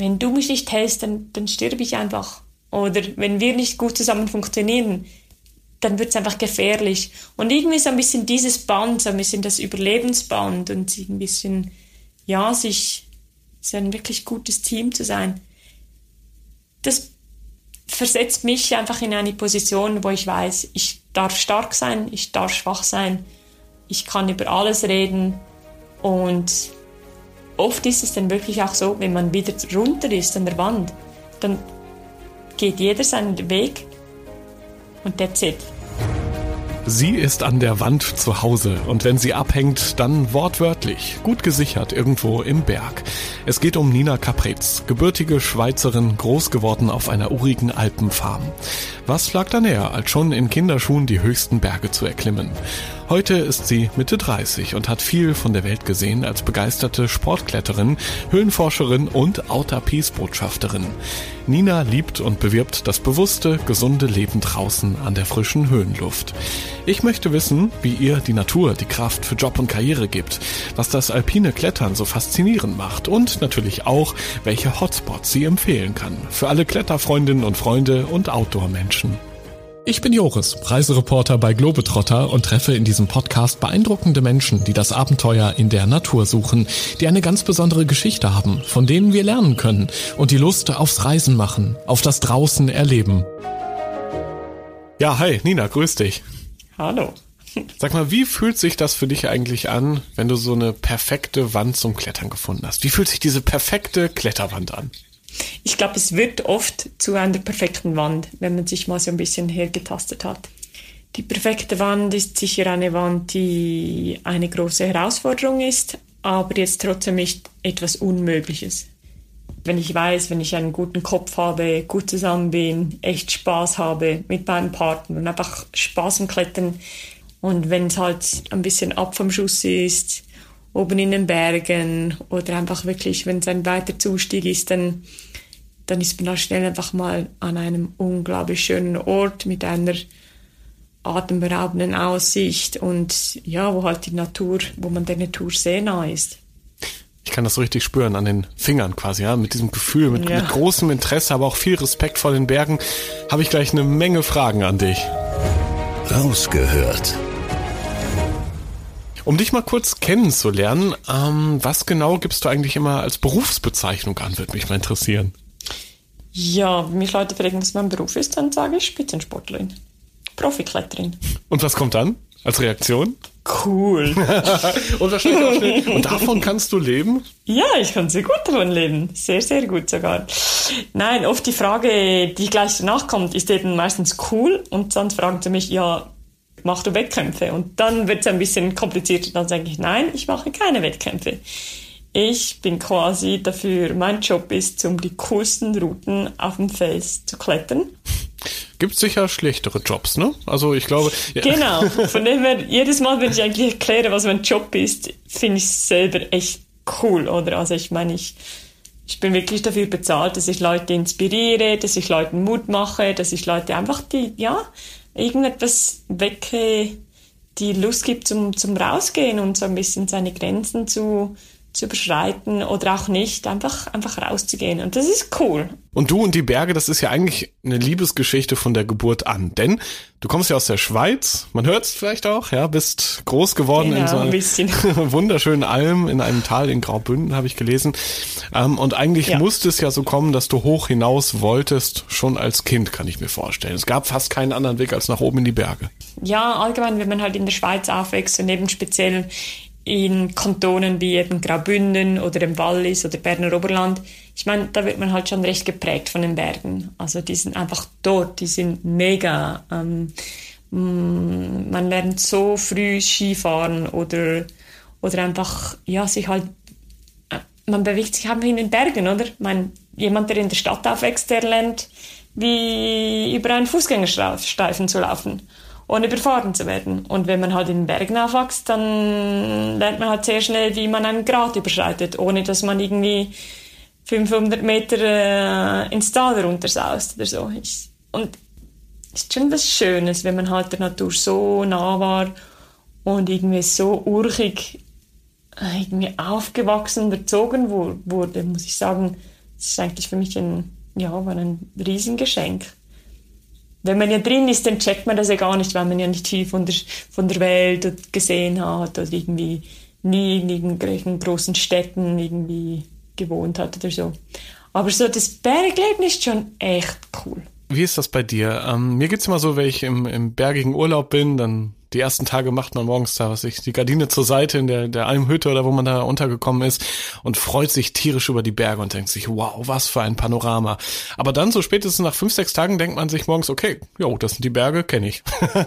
wenn du mich nicht hältst, dann, dann stirb ich einfach. Oder wenn wir nicht gut zusammen funktionieren, dann wird es einfach gefährlich. Und irgendwie so ein bisschen dieses Band, so ein bisschen das Überlebensband und ein bisschen, ja, sich, so ein wirklich gutes Team zu sein, das versetzt mich einfach in eine Position, wo ich weiß, ich darf stark sein, ich darf schwach sein, ich kann über alles reden und oft ist es dann wirklich auch so, wenn man wieder runter ist an der Wand, dann geht jeder seinen Weg und that's it. Sie ist an der Wand zu Hause und wenn sie abhängt, dann wortwörtlich, gut gesichert irgendwo im Berg. Es geht um Nina Capretz, gebürtige Schweizerin, groß geworden auf einer urigen Alpenfarm. Was lag da näher, als schon in Kinderschuhen die höchsten Berge zu erklimmen? Heute ist sie Mitte 30 und hat viel von der Welt gesehen als begeisterte Sportkletterin, Höhlenforscherin und Outer Peace Botschafterin. Nina liebt und bewirbt das bewusste, gesunde Leben draußen an der frischen Höhenluft. Ich möchte wissen, wie ihr die Natur die Kraft für Job und Karriere gibt, was das alpine Klettern so faszinierend macht und natürlich auch, welche Hotspots sie empfehlen kann. Für alle Kletterfreundinnen und Freunde und Outdoor-Menschen. Ich bin Joris, Reisereporter bei Globetrotter und treffe in diesem Podcast beeindruckende Menschen, die das Abenteuer in der Natur suchen, die eine ganz besondere Geschichte haben, von denen wir lernen können und die Lust aufs Reisen machen, auf das Draußen erleben. Ja, hi, Nina, grüß dich. Hallo. Sag mal, wie fühlt sich das für dich eigentlich an, wenn du so eine perfekte Wand zum Klettern gefunden hast? Wie fühlt sich diese perfekte Kletterwand an? Ich glaube, es wird oft zu einer perfekten Wand, wenn man sich mal so ein bisschen hergetastet hat. Die perfekte Wand ist sicher eine Wand, die eine große Herausforderung ist, aber jetzt trotzdem nicht etwas Unmögliches. Wenn ich weiß, wenn ich einen guten Kopf habe, gut zusammen bin, echt Spaß habe mit meinem Partner und einfach Spaß im Klettern und wenn es halt ein bisschen ab vom Schuss ist, oben in den Bergen oder einfach wirklich, wenn es ein weiter Zustieg ist, dann, dann ist man da schnell einfach mal an einem unglaublich schönen Ort mit einer atemberaubenden Aussicht und ja, wo halt die Natur, wo man der Natur sehr nah ist. Ich kann das so richtig spüren an den Fingern quasi, ja, mit diesem Gefühl, mit, ja. mit großem Interesse, aber auch viel Respekt vor den Bergen, habe ich gleich eine Menge Fragen an dich. Rausgehört um dich mal kurz kennenzulernen, ähm, was genau gibst du eigentlich immer als Berufsbezeichnung an, würde mich mal interessieren. Ja, mich Leute fragen, was mein Beruf ist, dann sage ich Spitzensportlerin, Profikletterin. Und was kommt dann als Reaktion? Cool. und, wahrscheinlich auch und davon kannst du leben? Ja, ich kann sehr gut davon leben. Sehr, sehr gut sogar. Nein, oft die Frage, die gleich danach kommt, ist eben meistens cool. Und dann fragen sie mich, ja, machst du Wettkämpfe? Und dann wird es ein bisschen komplizierter. Dann sage ich, nein, ich mache keine Wettkämpfe. Ich bin quasi dafür, mein Job ist, um die coolsten Routen auf dem Fels zu klettern. Gibt sicher schlechtere Jobs, ne? Also ich glaube. Ja. Genau. Von dem her, jedes Mal, wenn ich eigentlich erkläre, was mein Job ist, finde ich es selber echt cool, oder? Also ich meine, ich, ich bin wirklich dafür bezahlt, dass ich Leute inspiriere, dass ich Leuten Mut mache, dass ich Leute einfach die, ja, irgendetwas wecke, die Lust gibt zum, zum Rausgehen und so ein bisschen seine Grenzen zu, zu überschreiten oder auch nicht, einfach, einfach rauszugehen. Und das ist cool. Und du und die Berge, das ist ja eigentlich eine Liebesgeschichte von der Geburt an. Denn du kommst ja aus der Schweiz, man hört es vielleicht auch, ja, bist groß geworden genau, in so einer wunderschönen Alm in einem Tal in Graubünden, habe ich gelesen. Ähm, und eigentlich ja. musste es ja so kommen, dass du hoch hinaus wolltest, schon als Kind, kann ich mir vorstellen. Es gab fast keinen anderen Weg als nach oben in die Berge. Ja, allgemein, wenn man halt in der Schweiz aufwächst und eben speziell in Kantonen wie eben Graubünden oder im Wallis oder Berner Oberland, ich meine, da wird man halt schon recht geprägt von den Bergen. Also die sind einfach dort, die sind mega. Ähm, mm, man lernt so früh Skifahren oder, oder einfach, ja, sich halt man bewegt sich einfach in den Bergen, oder? Meine, jemand, der in der Stadt aufwächst, der lernt, wie über einen Fußgängerstreifen zu laufen, ohne überfahren zu werden. Und wenn man halt in den Bergen aufwächst, dann lernt man halt sehr schnell, wie man einen Grat überschreitet, ohne dass man irgendwie 500 Meter äh, ins Tal runtersaust oder so. Ich, und es ist schon was Schönes, wenn man halt der Natur so nah war und irgendwie so urchig äh, irgendwie aufgewachsen und erzogen wurde, muss ich sagen, das ist eigentlich für mich ein, ja, war ein Riesengeschenk. Wenn man ja drin ist, dann checkt man das ja gar nicht, weil man ja nicht viel von der, von der Welt gesehen hat oder irgendwie nie in irgendwelchen großen Städten irgendwie gewohnt hat oder so. Aber so das Bergleben ist schon echt cool. Wie ist das bei dir? Ähm, mir geht's immer so, wenn ich im, im bergigen Urlaub bin, dann die ersten Tage macht man morgens da, was ich, die Gardine zur Seite in der, der Almhütte oder wo man da untergekommen ist und freut sich tierisch über die Berge und denkt sich, wow, was für ein Panorama. Aber dann so spätestens nach fünf, sechs Tagen denkt man sich morgens, okay, jo, das sind die Berge, kenne ich.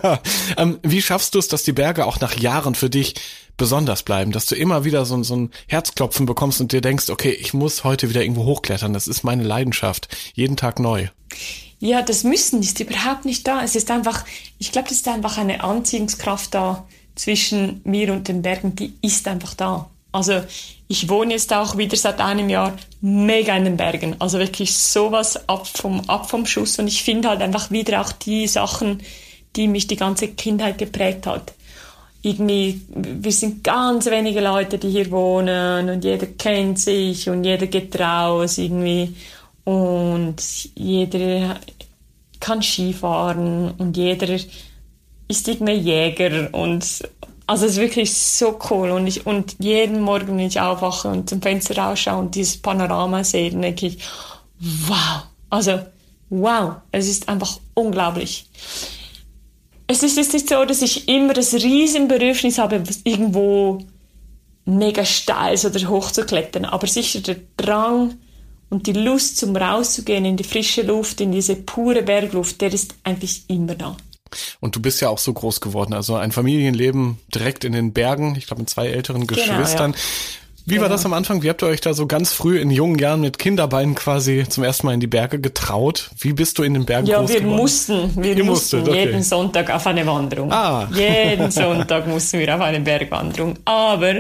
ähm, wie schaffst du es, dass die Berge auch nach Jahren für dich besonders bleiben, dass du immer wieder so, so ein Herzklopfen bekommst und dir denkst, okay, ich muss heute wieder irgendwo hochklettern, das ist meine Leidenschaft, jeden Tag neu. Ja, das Müssen ist überhaupt nicht da. Es ist einfach, ich glaube, es ist einfach eine Anziehungskraft da zwischen mir und den Bergen, die ist einfach da. Also ich wohne jetzt auch wieder seit einem Jahr mega in den Bergen. Also wirklich sowas ab vom, ab vom Schuss. Und ich finde halt einfach wieder auch die Sachen, die mich die ganze Kindheit geprägt hat irgendwie, wir sind ganz wenige Leute, die hier wohnen und jeder kennt sich und jeder geht raus irgendwie und jeder kann Skifahren und jeder ist irgendwie Jäger und also es ist wirklich so cool und ich und jeden Morgen, wenn ich aufwache und zum Fenster rausschaue und dieses Panorama sehe, denke ich, wow, also wow, es ist einfach unglaublich. Es ist jetzt nicht so, dass ich immer das Riesenbedürfnis habe, irgendwo mega steil oder hoch zu klettern, aber sicher der Drang und die Lust zum rauszugehen in die frische Luft, in diese pure Bergluft, der ist eigentlich immer da. Und du bist ja auch so groß geworden, also ein Familienleben direkt in den Bergen, ich glaube mit zwei älteren Geschwistern. Genau, ja. Wie war das am Anfang? Wie habt ihr euch da so ganz früh in jungen Jahren mit Kinderbeinen quasi zum ersten Mal in die Berge getraut? Wie bist du in den Bergen ja, groß geworden? Ja, wir mussten, wir Ihr mussten musstet, okay. jeden Sonntag auf eine Wanderung. Ah. Jeden Sonntag mussten wir auf eine Bergwanderung. Aber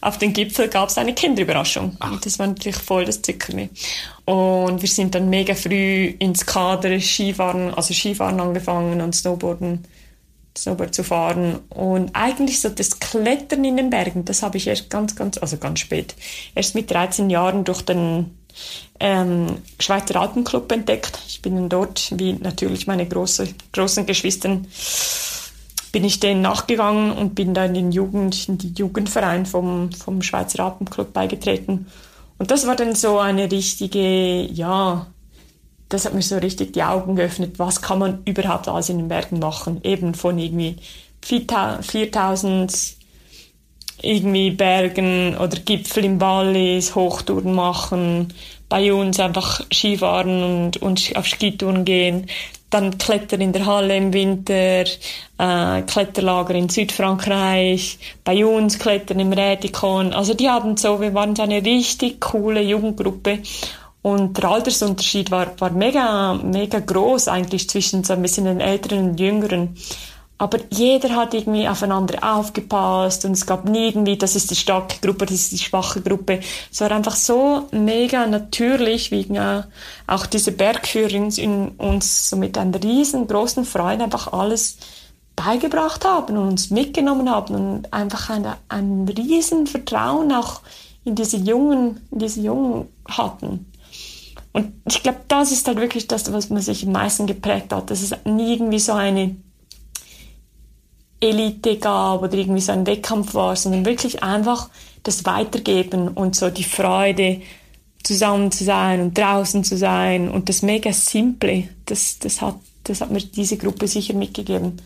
auf den Gipfel gab es eine Kinderüberraschung. Ach. Und das war natürlich voll das Zickerli. Und wir sind dann mega früh ins Kader Skifahren, also Skifahren angefangen und Snowboarden Snowboard zu fahren. Und eigentlich so das Klettern in den Bergen, das habe ich erst ganz, ganz, also ganz spät, erst mit 13 Jahren durch den ähm, Schweizer Alpenclub entdeckt. Ich bin dann dort, wie natürlich meine große, großen Geschwistern, bin ich denen nachgegangen und bin dann in den Jugend, in die Jugendverein vom, vom Schweizer Alpenclub beigetreten. Und das war dann so eine richtige, ja, das hat mir so richtig die Augen geöffnet, was kann man überhaupt alles in den Bergen machen. Eben von irgendwie 4000 irgendwie Bergen oder Gipfel im Wallis, Hochtouren machen, bei uns einfach Skifahren und, und auf Skitouren gehen, dann Klettern in der Halle im Winter, äh, Kletterlager in Südfrankreich, bei uns Klettern im Rätikon. Also die haben so, wir waren so eine richtig coole Jugendgruppe und der Altersunterschied war, war mega, mega groß eigentlich zwischen so ein bisschen den Älteren und Jüngeren. Aber jeder hat irgendwie aufeinander aufgepasst und es gab nie irgendwie, das ist die starke Gruppe, das ist die schwache Gruppe. Es war einfach so mega natürlich, wie auch diese Bergführerin in uns so mit einer riesengroßen Freude einfach alles beigebracht haben und uns mitgenommen haben und einfach ein, ein riesen Vertrauen auch in diese Jungen, in diese Jungen hatten. Und ich glaube, das ist halt wirklich das, was man sich am meisten geprägt hat, dass es nie irgendwie so eine Elite gab oder irgendwie so ein Wettkampf war, sondern wirklich einfach das Weitergeben und so die Freude, zusammen zu sein und draußen zu sein und das mega Simple, das, das, hat, das hat mir diese Gruppe sicher mitgegeben.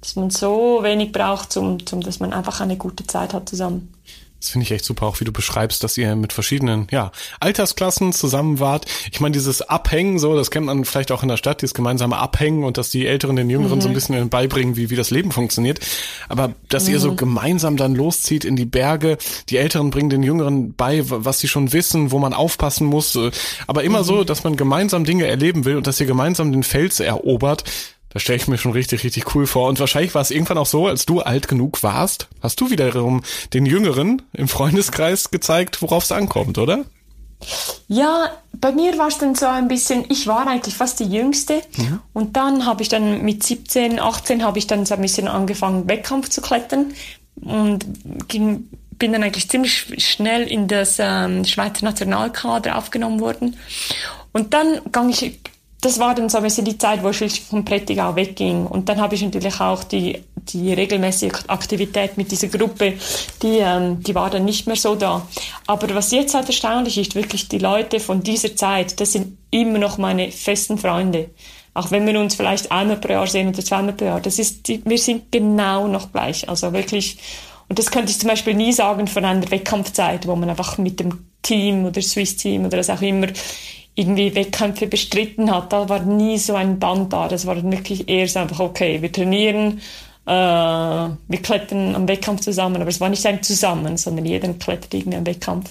Dass man so wenig braucht, zum, zum, dass man einfach eine gute Zeit hat zusammen. Das finde ich echt super, auch wie du beschreibst, dass ihr mit verschiedenen ja, Altersklassen zusammen wart. Ich meine, dieses Abhängen, so, das kennt man vielleicht auch in der Stadt, dieses gemeinsame Abhängen und dass die Älteren den Jüngeren mhm. so ein mhm. bisschen beibringen, wie, wie das Leben funktioniert. Aber dass mhm. ihr so mhm. gemeinsam dann loszieht in die Berge, die Älteren bringen den Jüngeren bei, was sie schon wissen, wo man aufpassen muss. Aber immer mhm. so, dass man gemeinsam Dinge erleben will und dass ihr gemeinsam den Fels erobert. Das stelle ich mir schon richtig, richtig cool vor. Und wahrscheinlich war es irgendwann auch so, als du alt genug warst, hast du wiederum den Jüngeren im Freundeskreis gezeigt, worauf es ankommt, oder? Ja, bei mir war es dann so ein bisschen, ich war eigentlich fast die Jüngste ja. und dann habe ich dann mit 17, 18 habe ich dann so ein bisschen angefangen, Wettkampf zu klettern und ging, bin dann eigentlich ziemlich schnell in das ähm, Schweizer Nationalkader aufgenommen worden. Und dann gang ich das war dann so ein bisschen die Zeit, wo ich vom Prättigau wegging. Und dann habe ich natürlich auch die, die regelmäßige Aktivität mit dieser Gruppe, die, ähm, die war dann nicht mehr so da. Aber was jetzt halt erstaunlich ist, wirklich die Leute von dieser Zeit, das sind immer noch meine festen Freunde. Auch wenn wir uns vielleicht einmal pro Jahr sehen oder zweimal pro Jahr, das ist, die, wir sind genau noch gleich. Also wirklich, und das könnte ich zum Beispiel nie sagen von einer Wettkampfzeit, wo man einfach mit dem Team oder Swiss Team oder was auch immer irgendwie Wettkämpfe bestritten hat, da war nie so ein Band da. Das war wirklich eher so einfach, okay, wir trainieren, äh, wir klettern am Wettkampf zusammen, aber es war nicht ein Zusammen, sondern jeder klettert irgendwie am Wettkampf.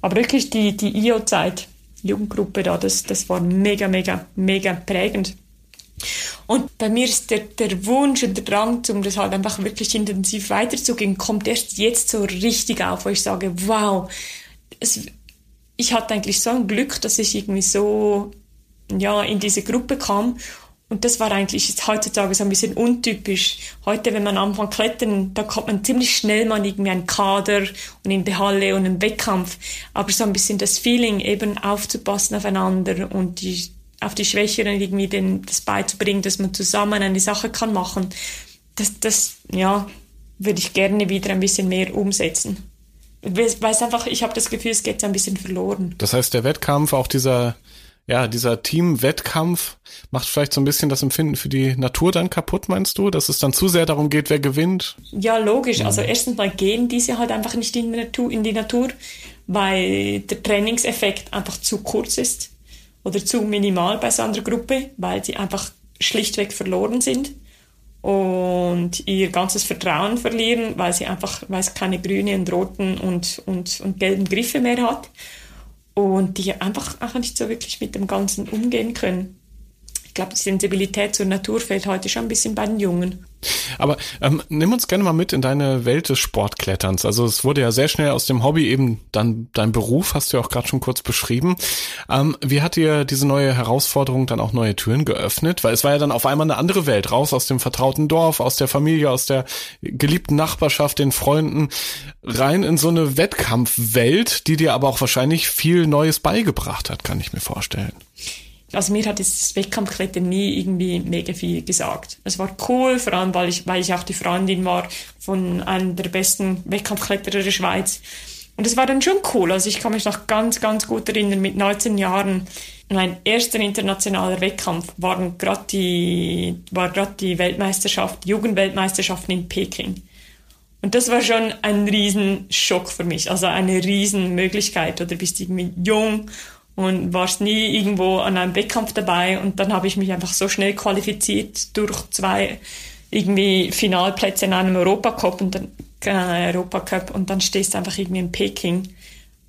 Aber wirklich die, die IO-Zeit, Jugendgruppe da, das, das war mega, mega, mega prägend. Und bei mir ist der, der Wunsch und der Drang, um das halt einfach wirklich intensiv weiterzugehen, kommt erst jetzt so richtig auf, wo ich sage, wow, es, ich hatte eigentlich so ein Glück, dass ich irgendwie so ja, in diese Gruppe kam. Und das war eigentlich heutzutage so ein bisschen untypisch. Heute, wenn man anfängt klettern, da kommt man ziemlich schnell mal irgendwie einen Kader und in die Halle und einen Wettkampf. Aber so ein bisschen das Feeling, eben aufzupassen aufeinander und die, auf die Schwächeren irgendwie den, das beizubringen, dass man zusammen eine Sache kann machen. Das, das, ja, würde ich gerne wieder ein bisschen mehr umsetzen weil es einfach, ich habe das Gefühl, es geht ein bisschen verloren. Das heißt, der Wettkampf, auch dieser, ja, dieser Team-Wettkampf macht vielleicht so ein bisschen das Empfinden für die Natur dann kaputt, meinst du? Dass es dann zu sehr darum geht, wer gewinnt? Ja, logisch. Also erstens mal gehen diese halt einfach nicht in die Natur, in die Natur weil der Trainingseffekt einfach zu kurz ist oder zu minimal bei so einer Gruppe, weil sie einfach schlichtweg verloren sind und ihr ganzes Vertrauen verlieren, weil sie einfach, weil es keine grünen und roten und, und, und gelben Griffe mehr hat. Und die einfach auch nicht so wirklich mit dem Ganzen umgehen können glaube, die Sensibilität zur Natur fällt heute schon ein bisschen bei den Jungen. Aber ähm, nimm uns gerne mal mit in deine Welt des Sportkletterns. Also es wurde ja sehr schnell aus dem Hobby eben dann dein Beruf, hast du ja auch gerade schon kurz beschrieben. Ähm, wie hat dir diese neue Herausforderung dann auch neue Türen geöffnet? Weil es war ja dann auf einmal eine andere Welt, raus aus dem vertrauten Dorf, aus der Familie, aus der geliebten Nachbarschaft, den Freunden, rein in so eine Wettkampfwelt, die dir aber auch wahrscheinlich viel Neues beigebracht hat, kann ich mir vorstellen. Also mir hat das Wettkampfklettern nie irgendwie mega viel gesagt. Es war cool, vor allem weil ich, weil ich auch die Freundin war von einem der besten Wettkampfkletterer der Schweiz. Und es war dann schon cool. Also ich kann mich noch ganz, ganz gut erinnern, mit 19 Jahren, mein erster internationaler Wettkampf waren grad die, war gerade die Weltmeisterschaft, Jugendweltmeisterschaften in Peking. Und das war schon ein Riesenschock für mich, also eine Riesenmöglichkeit. Oder bist irgendwie jung und warst nie irgendwo an einem Wettkampf dabei und dann habe ich mich einfach so schnell qualifiziert durch zwei irgendwie Finalplätze in einem Europacup und dann äh, Europacup und dann stehst du einfach irgendwie in Peking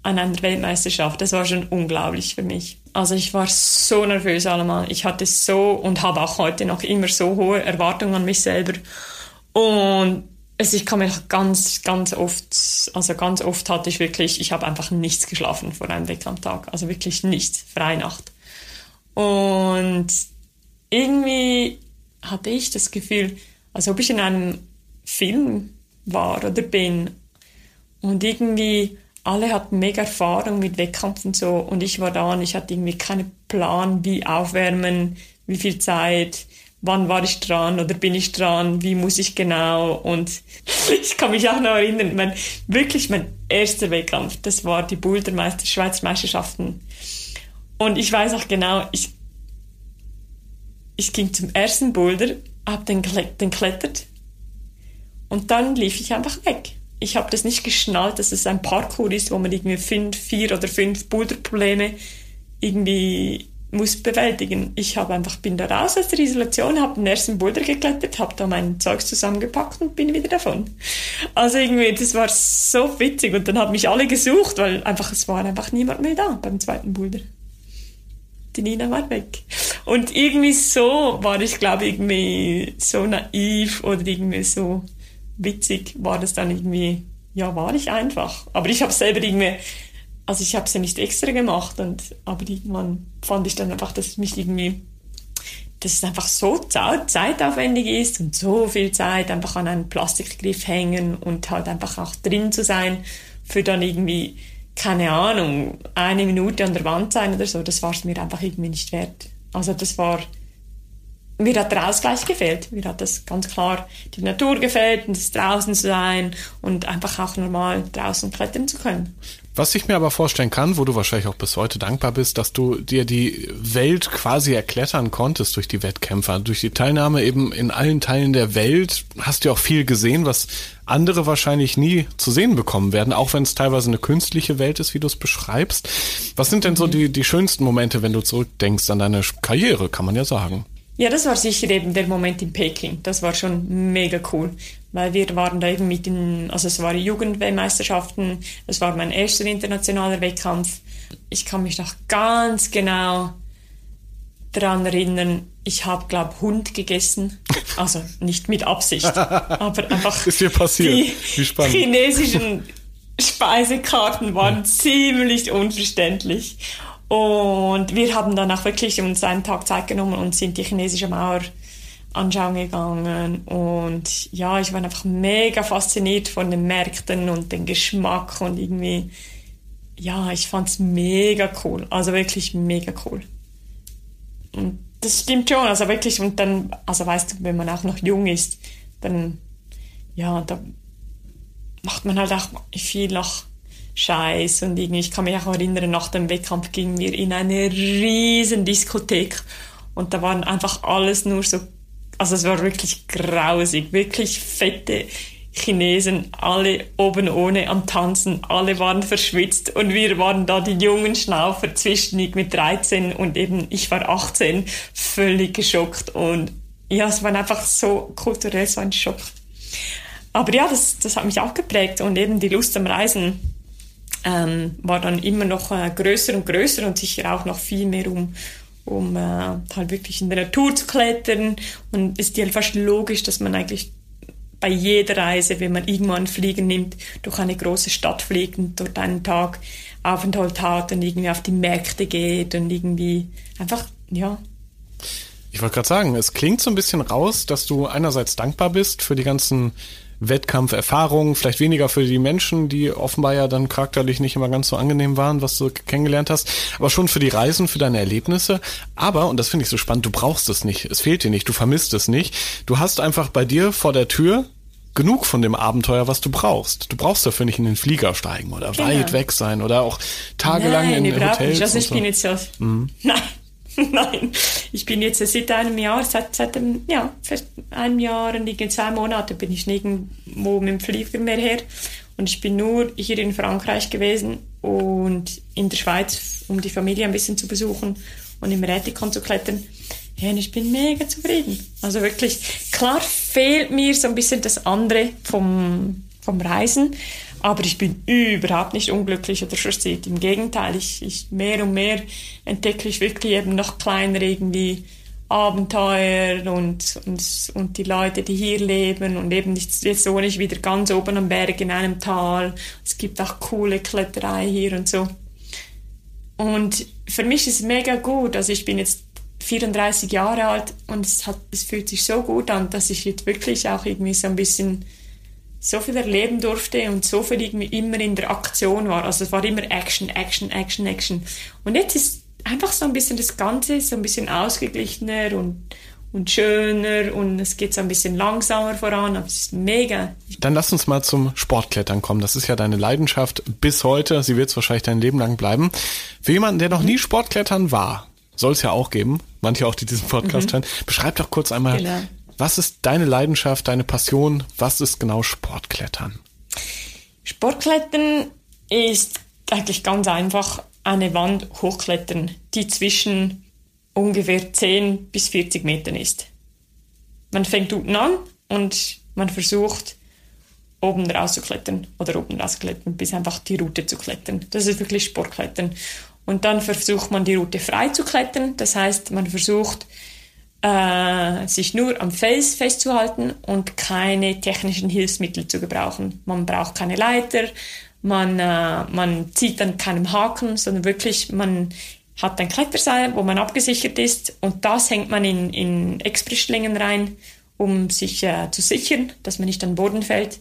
an einer Weltmeisterschaft. Das war schon unglaublich für mich. Also ich war so nervös allemal. Ich hatte so und habe auch heute noch immer so hohe Erwartungen an mich selber. Und also ich kann mich ganz, ganz oft, also ganz oft hatte ich wirklich, ich habe einfach nichts geschlafen vor einem Wettkampftag. Also wirklich nichts, Freinacht. Und irgendwie hatte ich das Gefühl, als ob ich in einem Film war oder bin. Und irgendwie alle hatten mega Erfahrung mit Wettkampf und so. Und ich war da und ich hatte irgendwie keinen Plan, wie aufwärmen, wie viel Zeit, wann war ich dran oder bin ich dran, wie muss ich genau und ich kann mich auch noch erinnern, mein, wirklich mein erster Wettkampf, das war die Bouldermeister Schweizer Meisterschaften und ich weiß auch genau, ich, ich ging zum ersten Boulder, hab den, den klettert und dann lief ich einfach weg. ich habe das nicht geschnallt, dass es ein Parkour ist, wo man irgendwie fünf, vier oder fünf Boulderprobleme irgendwie muss bewältigen. Ich habe einfach bin da raus aus der Isolation, habe den ersten Boulder geklettert, habe da mein Zeugs zusammengepackt und bin wieder davon. Also irgendwie, das war so witzig und dann haben mich alle gesucht, weil einfach es war einfach niemand mehr da beim zweiten Boulder. Die Nina war weg. Und irgendwie so war ich, glaube ich, irgendwie so naiv oder irgendwie so witzig war das dann irgendwie, ja, war ich einfach. Aber ich habe selber irgendwie also ich habe es ja nicht extra gemacht, und, aber irgendwann fand ich dann einfach, dass es mich irgendwie, dass es einfach so zeitaufwendig ist und so viel Zeit einfach an einem Plastikgriff hängen und halt einfach auch drin zu sein für dann irgendwie, keine Ahnung, eine Minute an der Wand sein oder so, das war es mir einfach irgendwie nicht wert. Also das war, mir hat der Ausgleich gefehlt. Mir hat das ganz klar die Natur gefällt und das draußen zu sein und einfach auch normal draußen klettern zu können. Was ich mir aber vorstellen kann, wo du wahrscheinlich auch bis heute dankbar bist, dass du dir die Welt quasi erklettern konntest durch die Wettkämpfer, durch die Teilnahme eben in allen Teilen der Welt, hast du auch viel gesehen, was andere wahrscheinlich nie zu sehen bekommen werden, auch wenn es teilweise eine künstliche Welt ist, wie du es beschreibst. Was sind denn so mhm. die, die schönsten Momente, wenn du zurückdenkst an deine Karriere, kann man ja sagen? Ja, das war sicher eben der Moment in Peking. Das war schon mega cool, weil wir waren da eben mit den, also es waren Jugendweltmeisterschaften, es war mein erster internationaler Wettkampf. Ich kann mich noch ganz genau daran erinnern, ich habe, glaube Hund gegessen. Also nicht mit Absicht, aber einfach Ist hier passiert. die Wie spannend. chinesischen Speisekarten waren ziemlich unverständlich. Und wir haben dann auch wirklich uns einen Tag Zeit genommen und sind die chinesische Mauer anschauen gegangen. Und ja, ich war einfach mega fasziniert von den Märkten und dem Geschmack und irgendwie, ja, ich fand's mega cool. Also wirklich mega cool. Und das stimmt schon, also wirklich, und dann, also weißt du, wenn man auch noch jung ist, dann, ja, da macht man halt auch viel noch Scheiß und irgendwie, ich kann mich auch erinnern, nach dem Wettkampf gingen wir in eine riesen Diskothek und da waren einfach alles nur so, also es war wirklich grausig, wirklich fette Chinesen, alle oben ohne am Tanzen, alle waren verschwitzt und wir waren da die jungen Schnaufer zwischen ich mit 13 und eben ich war 18, völlig geschockt und ja, es war einfach so kulturell so ein Schock. Aber ja, das, das hat mich auch geprägt und eben die Lust am Reisen ähm, war dann immer noch äh, größer und größer und sicher auch noch viel mehr um, um äh, halt wirklich in der Natur zu klettern. Und es ist ja fast logisch, dass man eigentlich bei jeder Reise, wenn man irgendwann einen Flieger nimmt, durch eine große Stadt fliegt und dort einen Tag Aufenthalt hat und irgendwie auf die Märkte geht und irgendwie einfach, ja. Ich wollte gerade sagen, es klingt so ein bisschen raus, dass du einerseits dankbar bist für die ganzen Wettkampferfahrung, vielleicht weniger für die Menschen, die offenbar ja dann charakterlich nicht immer ganz so angenehm waren, was du kennengelernt hast, aber schon für die Reisen, für deine Erlebnisse. Aber, und das finde ich so spannend, du brauchst es nicht, es fehlt dir nicht, du vermisst es nicht. Du hast einfach bei dir vor der Tür genug von dem Abenteuer, was du brauchst. Du brauchst dafür nicht in den Flieger steigen oder genau. weit weg sein oder auch tagelang Nein, in Hotels. Also ich so. bin jetzt so, mhm. nein, Nein, ich bin jetzt seit einem Jahr, seit, seit einem, ja, seit einem Jahr und zwei Monaten bin ich nirgendwo mit dem Flieger mehr her. Und ich bin nur hier in Frankreich gewesen und in der Schweiz, um die Familie ein bisschen zu besuchen und im Rätikon zu klettern. Ja, und ich bin mega zufrieden. Also wirklich, klar fehlt mir so ein bisschen das andere vom, vom Reisen. Aber ich bin überhaupt nicht unglücklich oder frustriert. Im Gegenteil, ich, ich mehr und mehr entdecke ich wirklich eben noch kleiner irgendwie Abenteuer und, und, und die Leute, die hier leben und eben jetzt, jetzt wohne ich wieder ganz oben am Berg in einem Tal. Es gibt auch coole Kletterei hier und so. Und für mich ist es mega gut. Also ich bin jetzt 34 Jahre alt und es, hat, es fühlt sich so gut an, dass ich jetzt wirklich auch irgendwie so ein bisschen so viel erleben durfte und so viel irgendwie immer in der Aktion war. Also es war immer Action, Action, Action, Action. Und jetzt ist einfach so ein bisschen das Ganze so ein bisschen ausgeglichener und und schöner und es geht so ein bisschen langsamer voran, aber es ist mega. Dann lass uns mal zum Sportklettern kommen. Das ist ja deine Leidenschaft bis heute. Sie wird es wahrscheinlich dein Leben lang bleiben. Für jemanden, der noch nie Sportklettern war, soll es ja auch geben, manche auch, die diesen Podcast mhm. hören. Beschreib doch kurz einmal, genau. Was ist deine Leidenschaft, deine Passion? Was ist genau Sportklettern? Sportklettern ist eigentlich ganz einfach eine Wand hochklettern, die zwischen ungefähr 10 bis 40 Metern ist. Man fängt unten an und man versucht, oben rauszuklettern oder oben rauszuklettern, bis einfach die Route zu klettern. Das ist wirklich Sportklettern. Und dann versucht man die Route frei zu klettern. Das heißt, man versucht, äh, sich nur am Fels festzuhalten und keine technischen Hilfsmittel zu gebrauchen. Man braucht keine Leiter, man, äh, man zieht dann keinen Haken, sondern wirklich, man hat ein Kletterseil, wo man abgesichert ist und das hängt man in, in Expressschlingen rein, um sich äh, zu sichern, dass man nicht an den Boden fällt.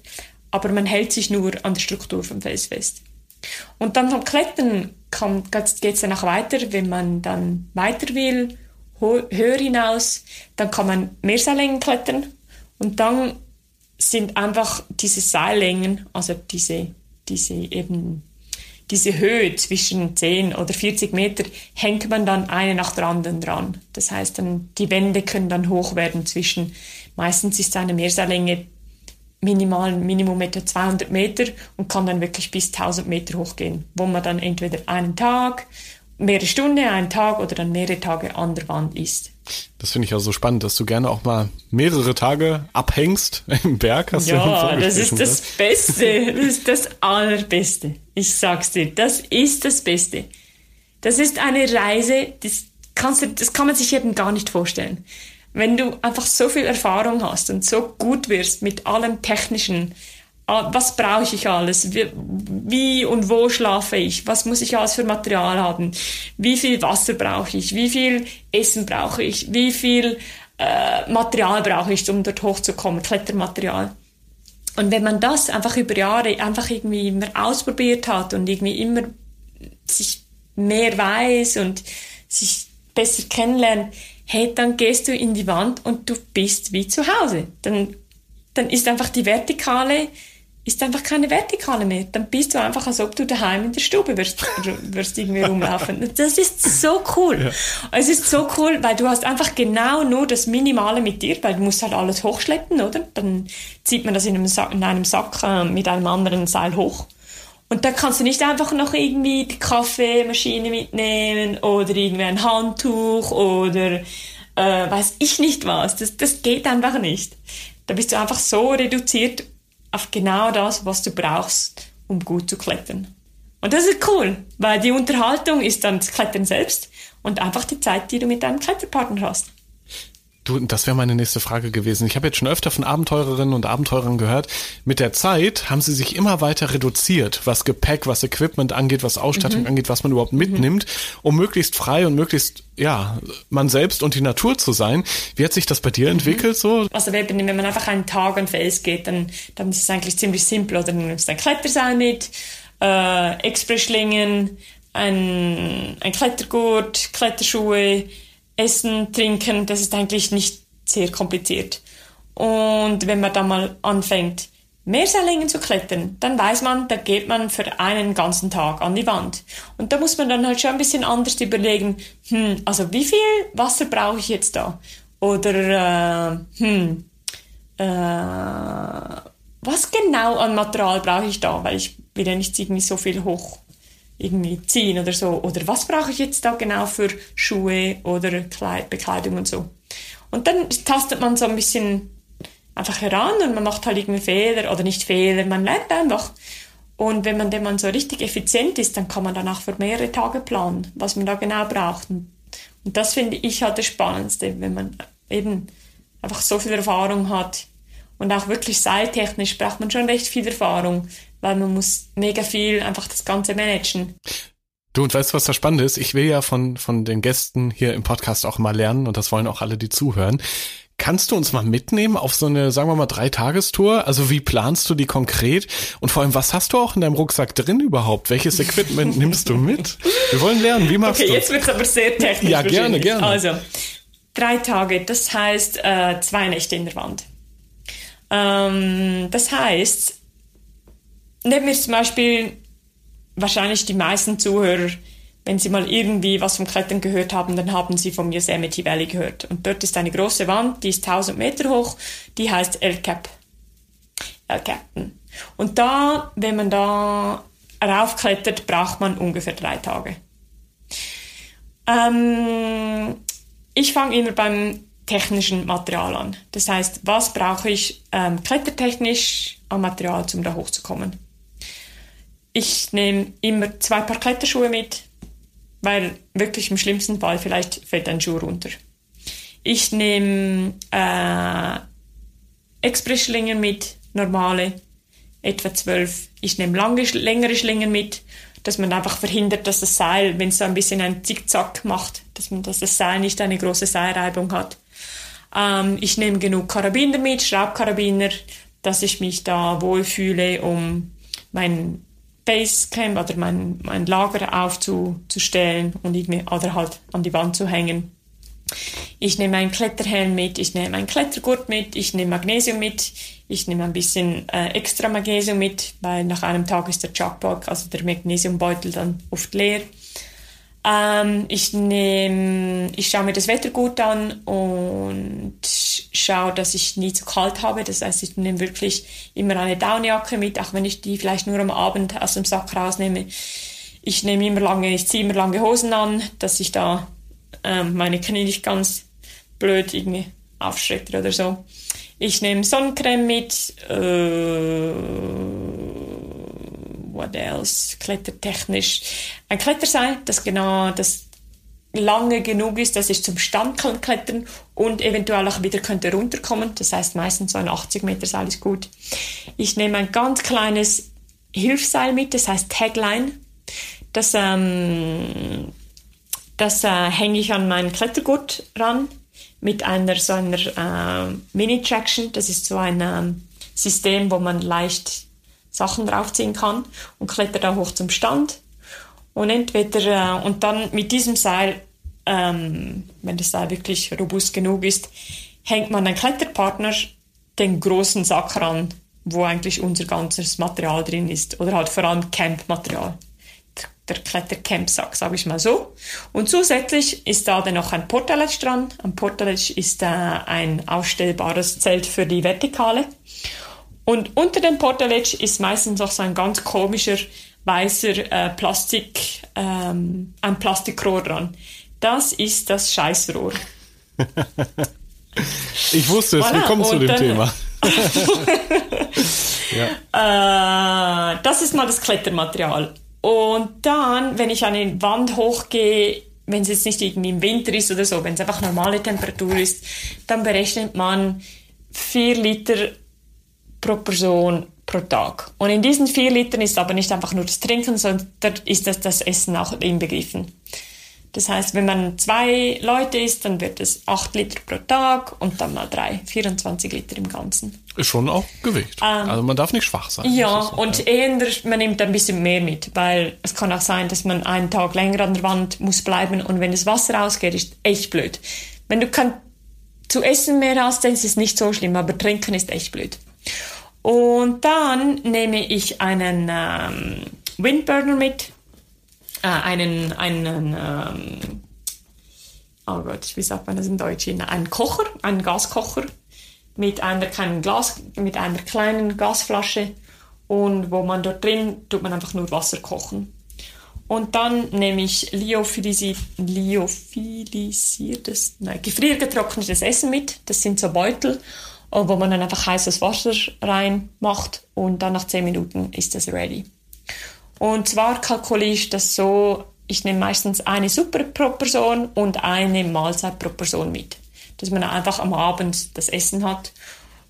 Aber man hält sich nur an der Struktur vom Fels fest. Und dann vom Klettern geht es danach weiter, wenn man dann weiter will, höher hinaus, dann kann man mehr Seillängen klettern und dann sind einfach diese Seillängen, also diese, diese eben diese Höhe zwischen 10 oder 40 Meter hängt man dann eine nach der anderen dran. Das heißt, dann, die Wände können dann hoch werden zwischen, meistens ist eine Meerseillänge minimal, Minimum etwa 200 Meter und kann dann wirklich bis 1000 Meter hochgehen, wo man dann entweder einen Tag, mehrere Stunden, einen Tag oder dann mehrere Tage an der Wand ist. Das finde ich ja so spannend, dass du gerne auch mal mehrere Tage abhängst im Berg. Hast ja, du das ist das Beste. Das ist das Allerbeste. Ich sag's dir, das ist das Beste. Das ist eine Reise, das, kannst du, das kann man sich eben gar nicht vorstellen. Wenn du einfach so viel Erfahrung hast und so gut wirst mit allem Technischen, was brauche ich alles? Wie, wie, und wo schlafe ich? Was muss ich alles für Material haben? Wie viel Wasser brauche ich? Wie viel Essen brauche ich? Wie viel äh, Material brauche ich, um dort hochzukommen? Klettermaterial. Und wenn man das einfach über Jahre einfach irgendwie immer ausprobiert hat und irgendwie immer sich mehr weiß und sich besser kennenlernt, hey, dann gehst du in die Wand und du bist wie zu Hause. Dann, dann ist einfach die Vertikale ist einfach keine Vertikale mehr. Dann bist du einfach, als ob du daheim in der Stube wirst, wirst irgendwie rumlaufen. Das ist so cool. Ja. Es ist so cool, weil du hast einfach genau nur das Minimale mit dir, weil du musst halt alles hochschleppen, oder? Dann zieht man das in einem Sack, in einem Sack äh, mit einem anderen Seil hoch. Und da kannst du nicht einfach noch irgendwie die Kaffeemaschine mitnehmen oder irgendwie ein Handtuch oder äh, weiß ich nicht was. Das, das geht einfach nicht. Da bist du einfach so reduziert auf genau das, was du brauchst, um gut zu klettern. Und das ist cool, weil die Unterhaltung ist dann das Klettern selbst und einfach die Zeit, die du mit deinem Kletterpartner hast. Du, das wäre meine nächste Frage gewesen. Ich habe jetzt schon öfter von Abenteurerinnen und Abenteurern gehört. Mit der Zeit haben sie sich immer weiter reduziert, was Gepäck, was Equipment angeht, was Ausstattung mhm. angeht, was man überhaupt mitnimmt, um möglichst frei und möglichst, ja, man selbst und die Natur zu sein. Wie hat sich das bei dir mhm. entwickelt so? Also wenn man einfach einen Tag an Fels geht, dann, dann ist es eigentlich ziemlich simpel. Oder du nimmst ein Kletterseil mit, äh, Expressschlingen, ein, ein Klettergurt, Kletterschuhe, Essen, Trinken, das ist eigentlich nicht sehr kompliziert. Und wenn man dann mal anfängt, Meerseillängen zu klettern, dann weiß man, da geht man für einen ganzen Tag an die Wand. Und da muss man dann halt schon ein bisschen anders überlegen, hm, also wie viel Wasser brauche ich jetzt da? Oder, äh, hm, äh, was genau an Material brauche ich da? Weil ich will ja nicht irgendwie so viel hoch irgendwie ziehen oder so. Oder was brauche ich jetzt da genau für Schuhe oder Kleid, Bekleidung und so. Und dann tastet man so ein bisschen einfach heran und man macht halt irgendwie Fehler oder nicht Fehler, man lernt einfach. Und wenn man, wenn man so richtig effizient ist, dann kann man danach für mehrere Tage planen, was man da genau braucht. Und, und das finde ich halt das Spannendste, wenn man eben einfach so viel Erfahrung hat. Und auch wirklich seiltechnisch braucht man schon recht viel Erfahrung, weil man muss mega viel einfach das Ganze managen. Du, und weißt du, was das Spannende ist? Ich will ja von, von den Gästen hier im Podcast auch mal lernen und das wollen auch alle, die zuhören. Kannst du uns mal mitnehmen auf so eine, sagen wir mal, Dreitagestour? Also wie planst du die konkret? Und vor allem, was hast du auch in deinem Rucksack drin überhaupt? Welches Equipment nimmst du mit? Wir wollen lernen, wie machst okay, du? Okay, jetzt wird's aber sehr technisch. Ja, gerne, gerne. Also, drei Tage, das heißt äh, zwei Nächte in der Wand. Ähm, das heißt, nehmen wir zum Beispiel wahrscheinlich die meisten Zuhörer, wenn sie mal irgendwie was vom Klettern gehört haben, dann haben sie vom Yosemite Valley gehört. Und dort ist eine große Wand, die ist 1000 Meter hoch, die heißt El Cap. El Captain. Und da, wenn man da raufklettert, braucht man ungefähr drei Tage. Ähm, ich fange immer beim technischen Material an. Das heißt, was brauche ich ähm, klettertechnisch an Material, um da hochzukommen? Ich nehme immer zwei Paar Kletterschuhe mit, weil wirklich im schlimmsten Fall vielleicht fällt ein Schuh runter. Ich nehme äh, Expressschlingen mit, normale, etwa zwölf. Ich nehme lange, längere Schlingen mit, dass man einfach verhindert, dass das Seil, wenn es so ein bisschen ein Zickzack macht, dass man dass das Seil nicht eine große Seilreibung hat. Ähm, ich nehme genug Karabiner mit, Schraubkarabiner, dass ich mich da wohlfühle, um mein Basecamp oder mein, mein Lager aufzustellen und irgendwie, oder halt an die Wand zu hängen. Ich nehme einen Kletterhelm mit, ich nehme einen Klettergurt mit, ich nehme Magnesium mit, ich nehme ein bisschen äh, extra Magnesium mit, weil nach einem Tag ist der Chuckpack, also der Magnesiumbeutel, dann oft leer. Ähm, ich nehme, ich schaue mir das Wetter gut an und schaue, dass ich nie zu kalt habe. Das heißt, ich nehme wirklich immer eine Downjacke mit, auch wenn ich die vielleicht nur am Abend aus dem Sack rausnehme. Ich nehme immer lange, ich ziehe immer lange Hosen an, dass ich da ähm, meine Knie nicht ganz blöd irgendwie aufschretter oder so. Ich nehme Sonnencreme mit, äh, what else, klettertechnisch. Ein Kletterseil, das genau, das lange genug ist, dass ich zum Stand klettern und eventuell auch wieder könnte runterkommen. Das heißt, meistens so ein 80 Meter Seil ist gut. Ich nehme ein ganz kleines Hilfsseil mit, das heißt Tagline. Das ähm, das äh, hänge ich an meinen Klettergurt ran mit einer so einer äh, Mini-Traction. Das ist so ein äh, System, wo man leicht Sachen draufziehen kann und klettert da hoch zum Stand. Und entweder äh, und dann mit diesem Seil, ähm, wenn das Seil wirklich robust genug ist, hängt man einen Kletterpartner den großen Sack ran, wo eigentlich unser ganzes Material drin ist oder halt vor allem Campmaterial der Klettercampsack, sage ich mal so. Und zusätzlich ist da dann noch ein Portaledge dran. Ein Portaledge ist äh, ein ausstellbares Zelt für die Vertikale. Und unter dem Portaledge ist meistens noch so ein ganz komischer weißer äh, Plastik, ähm, ein Plastikrohr dran. Das ist das Scheißrohr. ich wusste es, voilà. wir kommen zu dem dann, Thema. ja. äh, das ist mal das Klettermaterial. Und dann, wenn ich an die Wand hochgehe, wenn es jetzt nicht irgendwie im Winter ist oder so, wenn es einfach normale Temperatur ist, dann berechnet man vier Liter pro Person pro Tag. Und in diesen vier Litern ist aber nicht einfach nur das Trinken, sondern ist das, das Essen auch inbegriffen. Das heißt, wenn man zwei Leute isst, dann wird es 8 Liter pro Tag und dann mal drei, 24 Liter im Ganzen. Ist schon auch Gewicht. Ähm, also man darf nicht schwach sein. Ja, so, und ja. eher, man nimmt ein bisschen mehr mit, weil es kann auch sein, dass man einen Tag länger an der Wand muss bleiben und wenn das Wasser ausgeht, ist echt blöd. Wenn du kann zu essen mehr hast, dann ist es nicht so schlimm, aber trinken ist echt blöd. Und dann nehme ich einen ähm, Windburner mit, äh, einen, einen ähm, oh Gott, wie sagt man das in Deutsch, einen Kocher, einen Gaskocher mit einer kleinen Glas, mit einer kleinen Gasflasche. Und wo man dort drin tut man einfach nur Wasser kochen. Und dann nehme ich lyophilisiertes, nein, gefriergetrocknetes Essen mit. Das sind so Beutel, wo man dann einfach heißes Wasser rein macht und dann nach 10 Minuten ist das ready. Und zwar kalkuliere ich das so, ich nehme meistens eine Suppe pro Person und eine Mahlzeit pro Person mit. Dass man einfach am Abend das Essen hat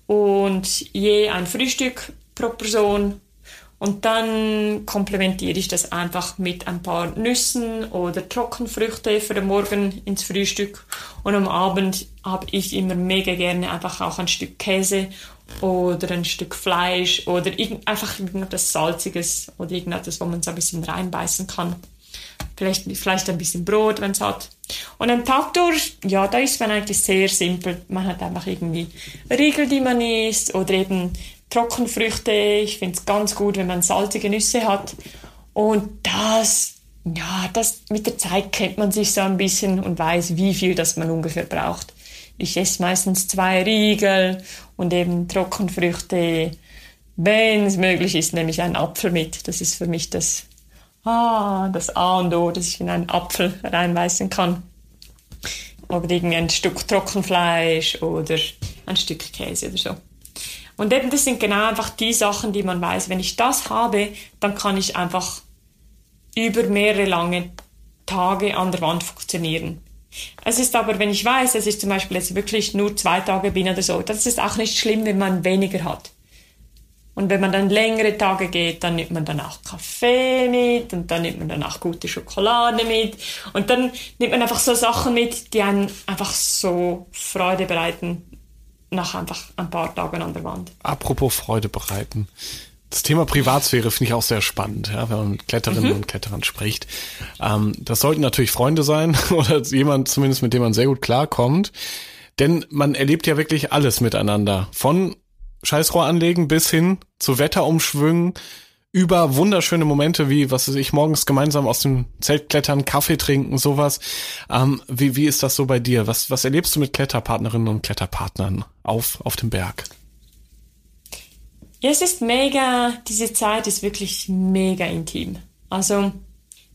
und je ein Frühstück pro Person und dann komplementiere ich das einfach mit ein paar Nüssen oder Trockenfrüchte für den Morgen ins Frühstück. Und am Abend habe ich immer mega gerne einfach auch ein Stück Käse oder ein Stück Fleisch oder einfach irgendetwas Salziges oder irgendetwas, wo man so ein bisschen reinbeißen kann. Vielleicht, vielleicht ein bisschen Brot, wenn es hat. Und am Tag durch, ja, da ist man eigentlich sehr simpel. Man hat einfach irgendwie Riegel, die man isst oder eben Trockenfrüchte. Ich finde es ganz gut, wenn man salzige Nüsse hat. Und das, ja, das mit der Zeit kennt man sich so ein bisschen und weiß, wie viel das man ungefähr braucht. Ich esse meistens zwei Riegel und eben Trockenfrüchte wenn es möglich ist, nehme ich einen Apfel mit. Das ist für mich das, ah, das A und O, dass ich in einen Apfel reinbeißen kann. Oder irgendwie ein Stück Trockenfleisch oder ein Stück Käse oder so. Und eben, das sind genau einfach die Sachen, die man weiß. Wenn ich das habe, dann kann ich einfach über mehrere lange Tage an der Wand funktionieren. Es ist aber, wenn ich weiß, dass ich zum Beispiel jetzt wirklich nur zwei Tage bin oder so, das ist auch nicht schlimm, wenn man weniger hat. Und wenn man dann längere Tage geht, dann nimmt man dann auch Kaffee mit und dann nimmt man dann auch gute Schokolade mit und dann nimmt man einfach so Sachen mit, die einem einfach so Freude bereiten nach einfach ein paar Tagen an der Wand. Apropos Freude bereiten. Das Thema Privatsphäre finde ich auch sehr spannend, ja, wenn man mit Kletterinnen mhm. und Kletterern spricht. Ähm, das sollten natürlich Freunde sein oder jemand zumindest, mit dem man sehr gut klarkommt. Denn man erlebt ja wirklich alles miteinander. Von Scheißrohr anlegen bis hin zu Wetterumschwüngen, über wunderschöne Momente wie, was weiß ich, morgens gemeinsam aus dem Zelt klettern, Kaffee trinken, sowas. Ähm, wie, wie ist das so bei dir? Was, was erlebst du mit Kletterpartnerinnen und Kletterpartnern auf, auf dem Berg? Ja, es ist mega, diese Zeit ist wirklich mega intim. Also,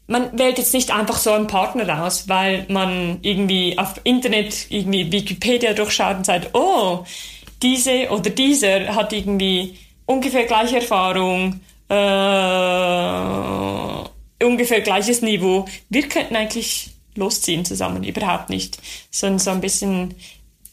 man wählt jetzt nicht einfach so einen Partner aus, weil man irgendwie auf Internet irgendwie Wikipedia durchschaut und sagt, oh, diese oder dieser hat irgendwie ungefähr gleiche Erfahrung, äh, ungefähr gleiches Niveau. Wir könnten eigentlich losziehen zusammen, überhaupt nicht. Sondern so ein bisschen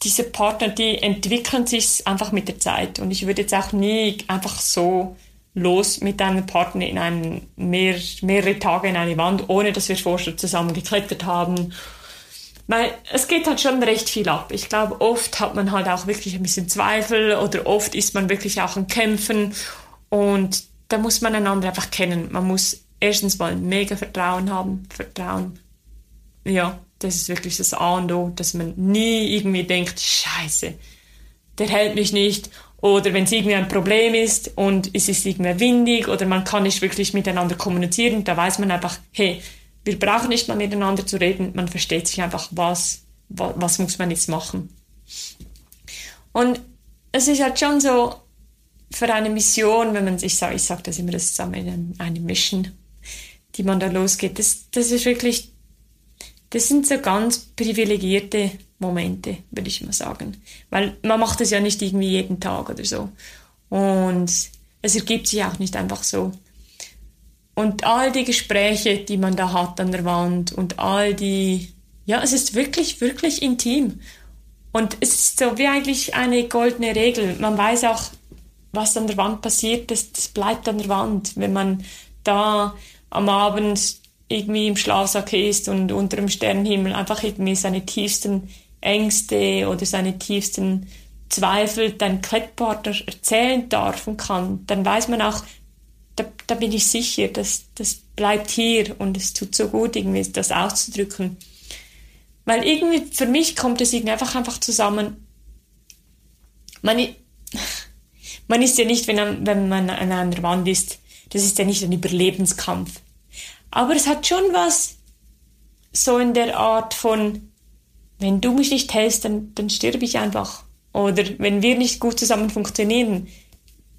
diese Partner, die entwickeln sich einfach mit der Zeit. Und ich würde jetzt auch nie einfach so los mit einem Partner in einen mehr, mehrere Tage in eine Wand, ohne dass wir vorher zusammen geklettert haben. Weil es geht halt schon recht viel ab. Ich glaube, oft hat man halt auch wirklich ein bisschen Zweifel oder oft ist man wirklich auch am Kämpfen und da muss man einander einfach kennen. Man muss erstens mal mega Vertrauen haben. Vertrauen. Ja, das ist wirklich das A und O, dass man nie irgendwie denkt, Scheiße, der hält mich nicht. Oder wenn es irgendwie ein Problem ist und es ist irgendwie windig oder man kann nicht wirklich miteinander kommunizieren, da weiß man einfach, hey, wir brauchen nicht mal miteinander zu reden, man versteht sich einfach, was, was, muss man jetzt machen. Und es ist halt schon so, für eine Mission, wenn man sich sagt, ich sage das immer, ist eine, eine Mission, die man da losgeht, das, das ist wirklich das sind so ganz privilegierte Momente, würde ich mal sagen. Weil man macht das ja nicht irgendwie jeden Tag oder so. Und es ergibt sich auch nicht einfach so. Und all die Gespräche, die man da hat an der Wand und all die, ja, es ist wirklich, wirklich intim. Und es ist so wie eigentlich eine goldene Regel. Man weiß auch, was an der Wand passiert, das, das bleibt an der Wand. Wenn man da am Abend irgendwie im Schlafsack ist und unter dem Sternenhimmel einfach irgendwie seine tiefsten Ängste oder seine tiefsten Zweifel dein Klettpartner erzählen darf und kann, dann weiß man auch, da, da bin ich sicher, dass das bleibt hier und es tut so gut, irgendwie das auszudrücken. Weil irgendwie, für mich kommt es irgendwie einfach, einfach zusammen. Man, man ist ja nicht, wenn, wenn man an einer Wand ist, das ist ja nicht ein Überlebenskampf. Aber es hat schon was so in der Art von, wenn du mich nicht hältst, dann, dann sterbe ich einfach. Oder wenn wir nicht gut zusammen funktionieren,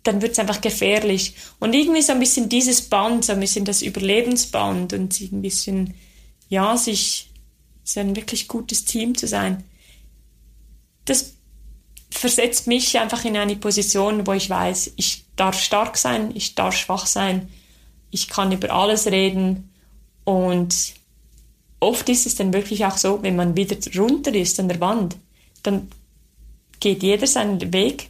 dann wird es einfach gefährlich. Und irgendwie so ein bisschen dieses Band, so ein bisschen das Überlebensband und ein bisschen, ja, sich, so ein wirklich gutes Team zu sein. Das versetzt mich einfach in eine Position, wo ich weiß, ich darf stark sein, ich darf schwach sein, ich kann über alles reden und oft ist es dann wirklich auch so, wenn man wieder runter ist an der Wand, dann geht jeder seinen Weg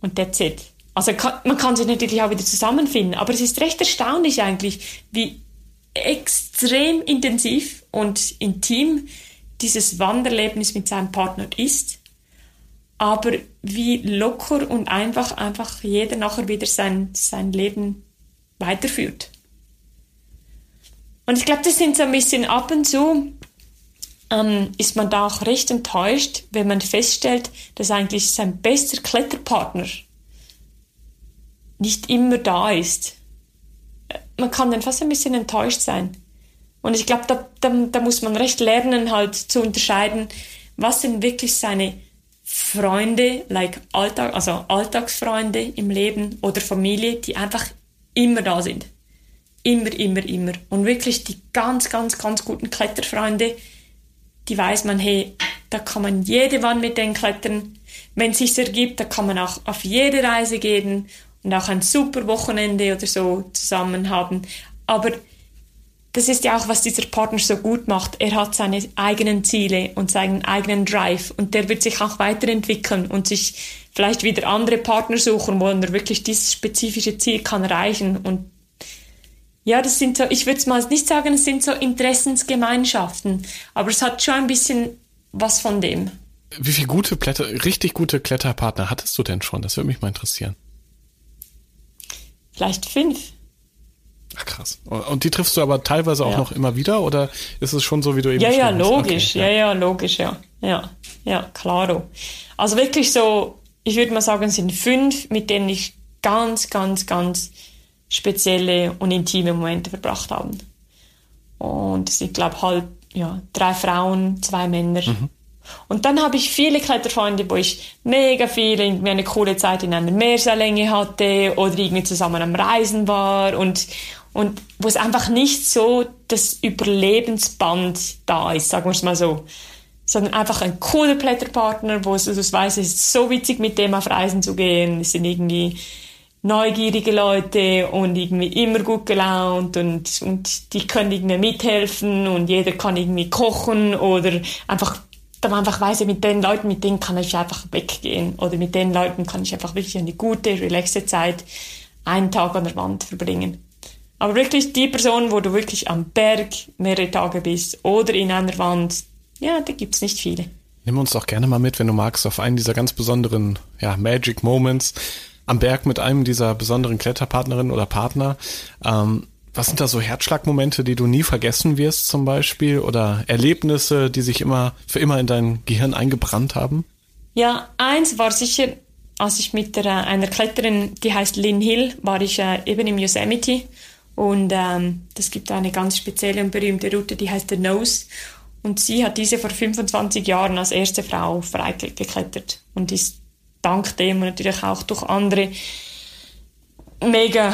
und that's it. Also man kann sich natürlich auch wieder zusammenfinden, aber es ist recht erstaunlich eigentlich, wie extrem intensiv und intim dieses Wanderlebnis mit seinem Partner ist, aber wie locker und einfach einfach jeder nachher wieder sein, sein Leben weiterführt. Und ich glaube, das sind so ein bisschen ab und zu, ähm, ist man da auch recht enttäuscht, wenn man feststellt, dass eigentlich sein bester Kletterpartner nicht immer da ist. Man kann dann fast ein bisschen enttäuscht sein. Und ich glaube, da, da, da muss man recht lernen, halt zu unterscheiden, was sind wirklich seine Freunde, like Alltag, also Alltagsfreunde im Leben oder Familie, die einfach immer da sind. Immer, immer, immer. Und wirklich die ganz, ganz, ganz guten Kletterfreunde, die weiß man, hey, da kann man jede Wand mit denen klettern. Wenn es sich ergibt, da kann man auch auf jede Reise gehen und auch ein super Wochenende oder so zusammen haben. Aber das ist ja auch, was dieser Partner so gut macht. Er hat seine eigenen Ziele und seinen eigenen Drive und der wird sich auch weiterentwickeln und sich vielleicht wieder andere Partner suchen, wo er wirklich dieses spezifische Ziel kann erreichen und ja, das sind so, ich würde es mal nicht sagen, es sind so Interessensgemeinschaften, aber es hat schon ein bisschen was von dem. Wie viele gute Blätter, richtig gute Kletterpartner hattest du denn schon? Das würde mich mal interessieren. Vielleicht fünf. Ach krass. Und die triffst du aber teilweise auch ja. noch immer wieder oder ist es schon so, wie du eben Ja, ja, logisch. Okay, ja. ja, ja, logisch, ja. Ja, ja, klaro. Also wirklich so, ich würde mal sagen, es sind fünf, mit denen ich ganz, ganz, ganz spezielle und intime Momente verbracht habe. Und es sind, glaube halt, ja, drei Frauen, zwei Männer. Mhm. Und dann habe ich viele Kletterfreunde, wo ich mega viel irgendwie eine coole Zeit in einer Meerseillänge hatte oder irgendwie zusammen am Reisen war und, und wo es einfach nicht so das Überlebensband da ist, sagen wir es mal so. Sondern einfach ein cooler Kletterpartner, wo du weißt, es ist so witzig, mit dem auf Reisen zu gehen. Es sind irgendwie neugierige Leute und irgendwie immer gut gelaunt und, und die können irgendwie mithelfen und jeder kann irgendwie kochen oder einfach da man einfach weiß, mit den Leuten, mit denen kann ich einfach weggehen. Oder mit den Leuten kann ich einfach wirklich eine gute, relaxe Zeit einen Tag an der Wand verbringen. Aber wirklich die Person, wo du wirklich am Berg mehrere Tage bist oder in einer Wand, ja, da gibt's nicht viele. Nimm uns doch gerne mal mit, wenn du magst, auf einen dieser ganz besonderen ja, Magic Moments am Berg mit einem dieser besonderen Kletterpartnerin oder Partner. Ähm, was sind da so Herzschlagmomente, die du nie vergessen wirst zum Beispiel oder Erlebnisse, die sich immer für immer in dein Gehirn eingebrannt haben? Ja, eins war sicher, als ich mit der, einer Kletterin, die heißt Lynn Hill, war ich äh, eben im Yosemite und ähm, das gibt eine ganz spezielle und berühmte Route, die heißt The Nose und sie hat diese vor 25 Jahren als erste Frau freigeklettert und ist dank dem und natürlich auch durch andere mega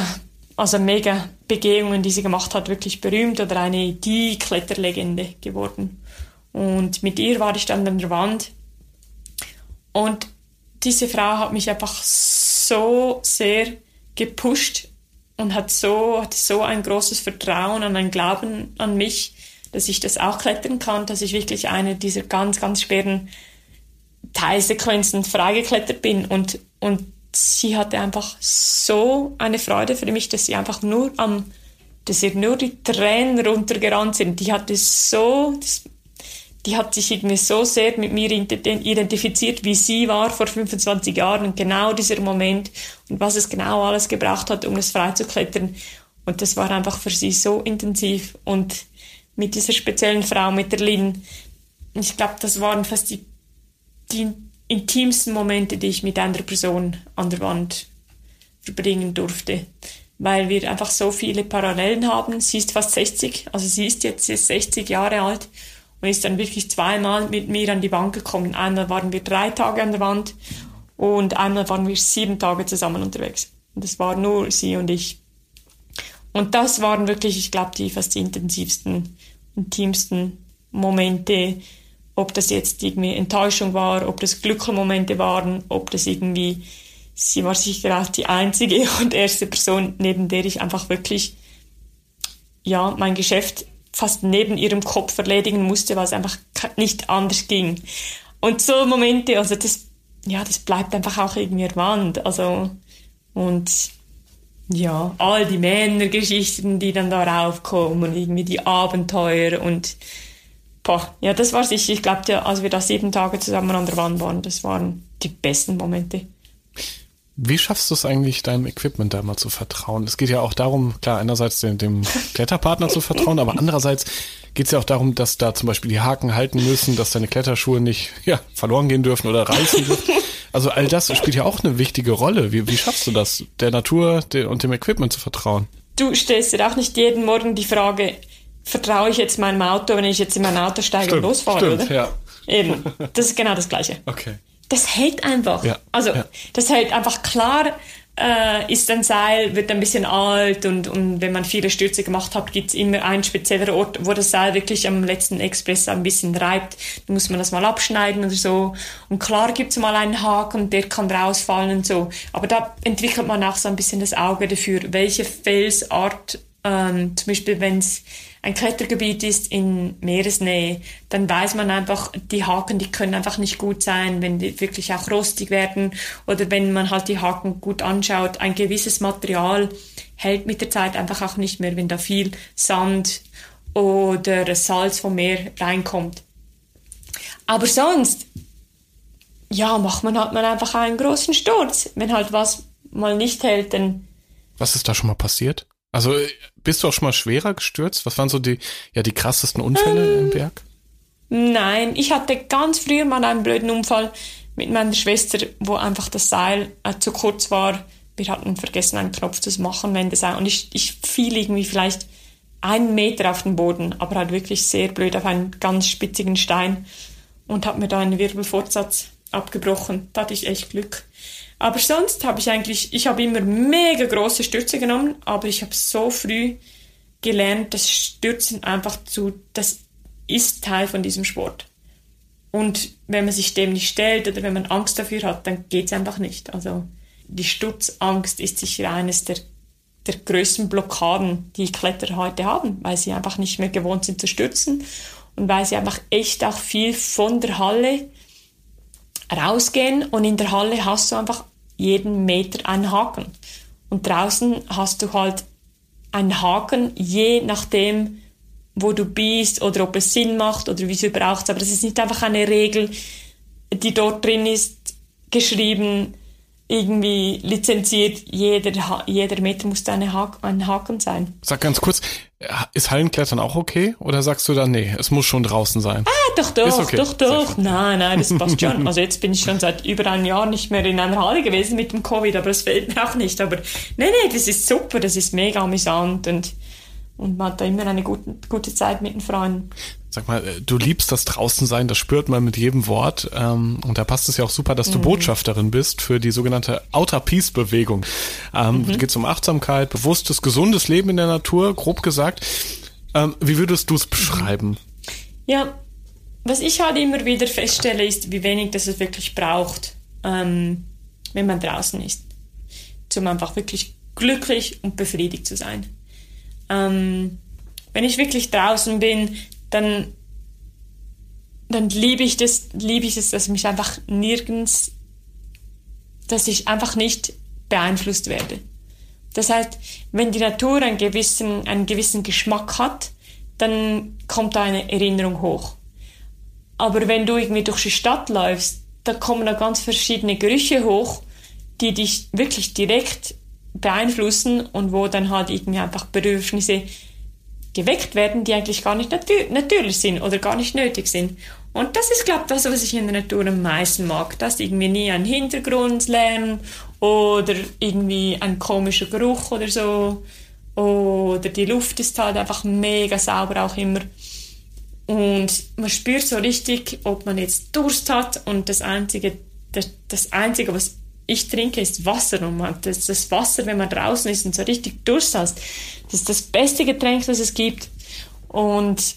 also mega Begehungen, die sie gemacht hat, wirklich berühmt oder eine die Kletterlegende geworden. Und mit ihr war ich dann an der Wand und diese Frau hat mich einfach so sehr gepusht und hat so, hat so ein großes Vertrauen und ein Glauben an mich, dass ich das auch klettern kann, dass ich wirklich eine dieser ganz, ganz schweren Teilsequenzen freigeklettert bin und, und sie hatte einfach so eine Freude für mich, dass sie einfach nur am, dass ihr nur die Tränen runtergerannt sind. Die hatte so, das, die hat sich irgendwie so sehr mit mir identifiziert, wie sie war vor 25 Jahren und genau dieser Moment und was es genau alles gebraucht hat, um es freizuklettern. Und das war einfach für sie so intensiv und mit dieser speziellen Frau, mit der Lynn, ich glaube, das waren fast die, die intimsten Momente, die ich mit einer Person an der Wand verbringen durfte. Weil wir einfach so viele Parallelen haben. Sie ist fast 60, also sie ist jetzt 60 Jahre alt und ist dann wirklich zweimal mit mir an die Wand gekommen. Einmal waren wir drei Tage an der Wand und einmal waren wir sieben Tage zusammen unterwegs. Und das war nur sie und ich. Und das waren wirklich, ich glaube, die fast intensivsten, intimsten Momente, ob das jetzt irgendwie Enttäuschung war, ob das Glückmomente waren, ob das irgendwie, sie war sicher auch die einzige und erste Person, neben der ich einfach wirklich, ja, mein Geschäft fast neben ihrem Kopf erledigen musste, weil es einfach nicht anders ging. Und so Momente, also das, ja, das bleibt einfach auch irgendwie erwandt. Also, und ja, all die Männergeschichten, die dann darauf kommen und irgendwie die Abenteuer und Boah, ja, das war sicher, ich glaube, als wir da sieben Tage zusammen an der Wand waren, das waren die besten Momente. Wie schaffst du es eigentlich, deinem Equipment da mal zu vertrauen? Es geht ja auch darum, klar, einerseits dem, dem Kletterpartner zu vertrauen, aber andererseits geht es ja auch darum, dass da zum Beispiel die Haken halten müssen, dass deine Kletterschuhe nicht ja, verloren gehen dürfen oder reißen dürfen. Also all das spielt ja auch eine wichtige Rolle. Wie, wie schaffst du das, der Natur und dem Equipment zu vertrauen? Du stellst dir auch nicht jeden Morgen die Frage, vertraue ich jetzt meinem Auto, wenn ich jetzt in mein Auto steige stimmt, und losfahre, stimmt, oder? Ja. Eben, das ist genau das Gleiche. Okay. Das hält einfach. Ja, also ja. das hält einfach klar. Äh, ist ein Seil, wird ein bisschen alt und, und wenn man viele Stürze gemacht hat, gibt's immer einen speziellen Ort, wo das Seil wirklich am letzten Express ein bisschen reibt. Da muss man das mal abschneiden oder so. Und klar gibt's mal einen Haken, der kann rausfallen und so. Aber da entwickelt man auch so ein bisschen das Auge dafür, welche Felsart, ähm, zum Beispiel wenn es ein Klettergebiet ist in Meeresnähe, dann weiß man einfach, die Haken, die können einfach nicht gut sein, wenn die wirklich auch rostig werden oder wenn man halt die Haken gut anschaut. Ein gewisses Material hält mit der Zeit einfach auch nicht mehr, wenn da viel Sand oder Salz vom Meer reinkommt. Aber sonst, ja, macht man halt man einfach einen großen Sturz. Wenn halt was mal nicht hält, dann Was ist da schon mal passiert? Also äh, bist du auch schon mal schwerer gestürzt? Was waren so die, ja, die krassesten Unfälle im Berg? Nein, ich hatte ganz früher mal einen blöden Unfall mit meiner Schwester, wo einfach das Seil äh, zu kurz war. Wir hatten vergessen, einen Knopf zu machen, wenn das Seil, und ich, ich fiel irgendwie vielleicht einen Meter auf den Boden, aber halt wirklich sehr blöd auf einen ganz spitzigen Stein und habe mir da einen Wirbelfortsatz abgebrochen. Da hatte ich echt Glück. Aber sonst habe ich eigentlich, ich habe immer mega große Stürze genommen, aber ich habe so früh gelernt, dass Stürzen einfach zu, das ist Teil von diesem Sport. Und wenn man sich dem nicht stellt oder wenn man Angst dafür hat, dann geht's einfach nicht. Also die Sturzangst ist sicher eines der, der größten Blockaden, die Kletterer heute haben, weil sie einfach nicht mehr gewohnt sind zu stürzen und weil sie einfach echt auch viel von der Halle rausgehen und in der Halle hast du einfach jeden Meter einen Haken. Und draußen hast du halt einen Haken, je nachdem, wo du bist oder ob es Sinn macht oder wie es braucht. Aber das ist nicht einfach eine Regel, die dort drin ist, geschrieben, irgendwie lizenziert, jeder, jeder Meter muss da ein Haken sein. Sag ganz kurz, ist Hallenklettern auch okay? Oder sagst du dann, nee, es muss schon draußen sein? Ah, doch, doch, okay. doch, doch. Nein, nein, das passt schon. Also jetzt bin ich schon seit über einem Jahr nicht mehr in einer Halle gewesen mit dem Covid, aber es fehlt mir auch nicht. Aber nee, nee, das ist super, das ist mega amüsant und, und man hat da immer eine gute, gute Zeit mit den Freunden. Sag mal, äh, du liebst das Draußensein, das spürt man mit jedem Wort. Ähm, und da passt es ja auch super, dass du Botschafterin bist für die sogenannte Outer Peace-Bewegung. Ähm, Da geht es um Achtsamkeit, bewusstes, gesundes Leben in der Natur, grob gesagt. Ähm, wie würdest du es beschreiben? Ja, was ich halt immer wieder feststelle, ist, wie wenig das es wirklich braucht, ähm, wenn man draußen ist, um einfach wirklich glücklich und befriedigt zu sein. Ähm, wenn ich wirklich draußen bin, dann, dann liebe ich das, liebe ich es, dass mich einfach nirgends, dass ich einfach nicht beeinflusst werde. Das heißt, wenn die Natur einen gewissen, einen gewissen Geschmack hat, dann kommt da eine Erinnerung hoch. Aber wenn du irgendwie durch die Stadt läufst, da kommen da ganz verschiedene Gerüche hoch, die dich wirklich direkt beeinflussen und wo dann halt irgendwie einfach Bedürfnisse geweckt werden, die eigentlich gar nicht natür natürlich sind oder gar nicht nötig sind. Und das ist, glaube ich, das, was ich in der Natur am meisten mag. Dass irgendwie nie ein Hintergrundlärm oder irgendwie ein komischer Geruch oder so. Oder die Luft ist halt einfach mega sauber auch immer. Und man spürt so richtig, ob man jetzt Durst hat und das Einzige, das, das Einzige, was ich trinke, ist Wasser. Und man, das, das Wasser, wenn man draußen ist und so richtig Durst hast, das ist das beste Getränk, das es gibt. Und,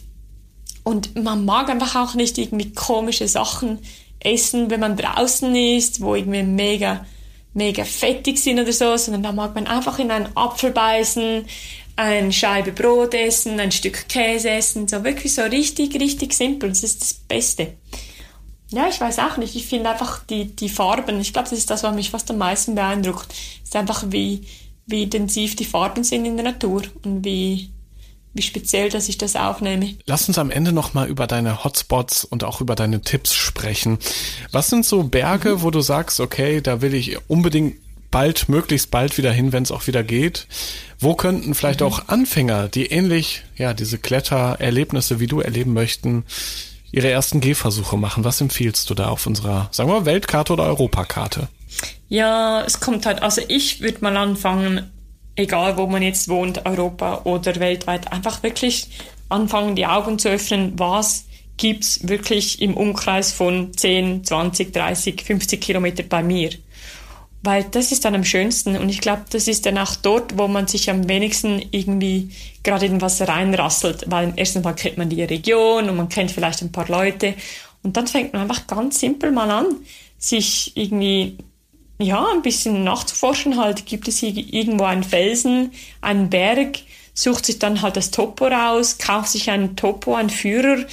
und man mag einfach auch nicht irgendwie komische Sachen essen, wenn man draußen ist, wo irgendwie mega, mega fettig sind oder so, sondern da mag man einfach in einen Apfel beißen, eine Scheibe Brot essen, ein Stück Käse essen, so wirklich so richtig, richtig simpel. Das ist das Beste. Ja, ich weiß auch nicht. Ich finde einfach die, die Farben, ich glaube, das ist das, was mich fast am meisten beeindruckt. Es ist einfach, wie, wie intensiv die Farben sind in der Natur und wie, wie speziell, dass ich das aufnehme. Lass uns am Ende nochmal über deine Hotspots und auch über deine Tipps sprechen. Was sind so Berge, wo du sagst, okay, da will ich unbedingt bald, möglichst bald wieder hin, wenn es auch wieder geht? Wo könnten vielleicht auch Anfänger, die ähnlich, ja, diese Klettererlebnisse wie du erleben möchten, ihre ersten Gehversuche machen? Was empfiehlst du da auf unserer, sagen wir Weltkarte oder Europakarte? Ja, es kommt halt, also ich würde mal anfangen, egal wo man jetzt wohnt, Europa oder weltweit, einfach wirklich anfangen, die Augen zu öffnen, was gibt's wirklich im Umkreis von 10, 20, 30, 50 Kilometer bei mir. Weil das ist dann am schönsten und ich glaube, das ist dann auch dort, wo man sich am wenigsten irgendwie gerade in was reinrasselt, weil erstens mal kennt man die Region und man kennt vielleicht ein paar Leute und dann fängt man einfach ganz simpel mal an, sich irgendwie ja, ein bisschen nachzuforschen halt. Gibt es hier irgendwo einen Felsen, einen Berg, sucht sich dann halt das Topo raus, kauft sich einen Topo, einen Führer,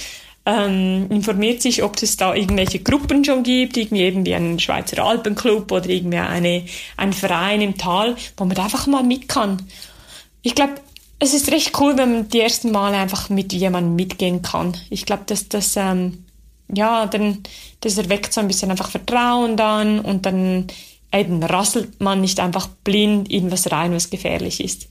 ähm, informiert sich, ob es da irgendwelche Gruppen schon gibt, irgendwie eben wie einen Schweizer Alpenclub oder irgendwie eine, ein Verein im Tal, wo man da einfach mal mit kann. Ich glaube, es ist recht cool, wenn man die ersten Male einfach mit jemandem mitgehen kann. Ich glaube, dass das, ähm, ja, dann, das erweckt so ein bisschen einfach Vertrauen dann und dann eben rasselt man nicht einfach blind in was rein, was gefährlich ist.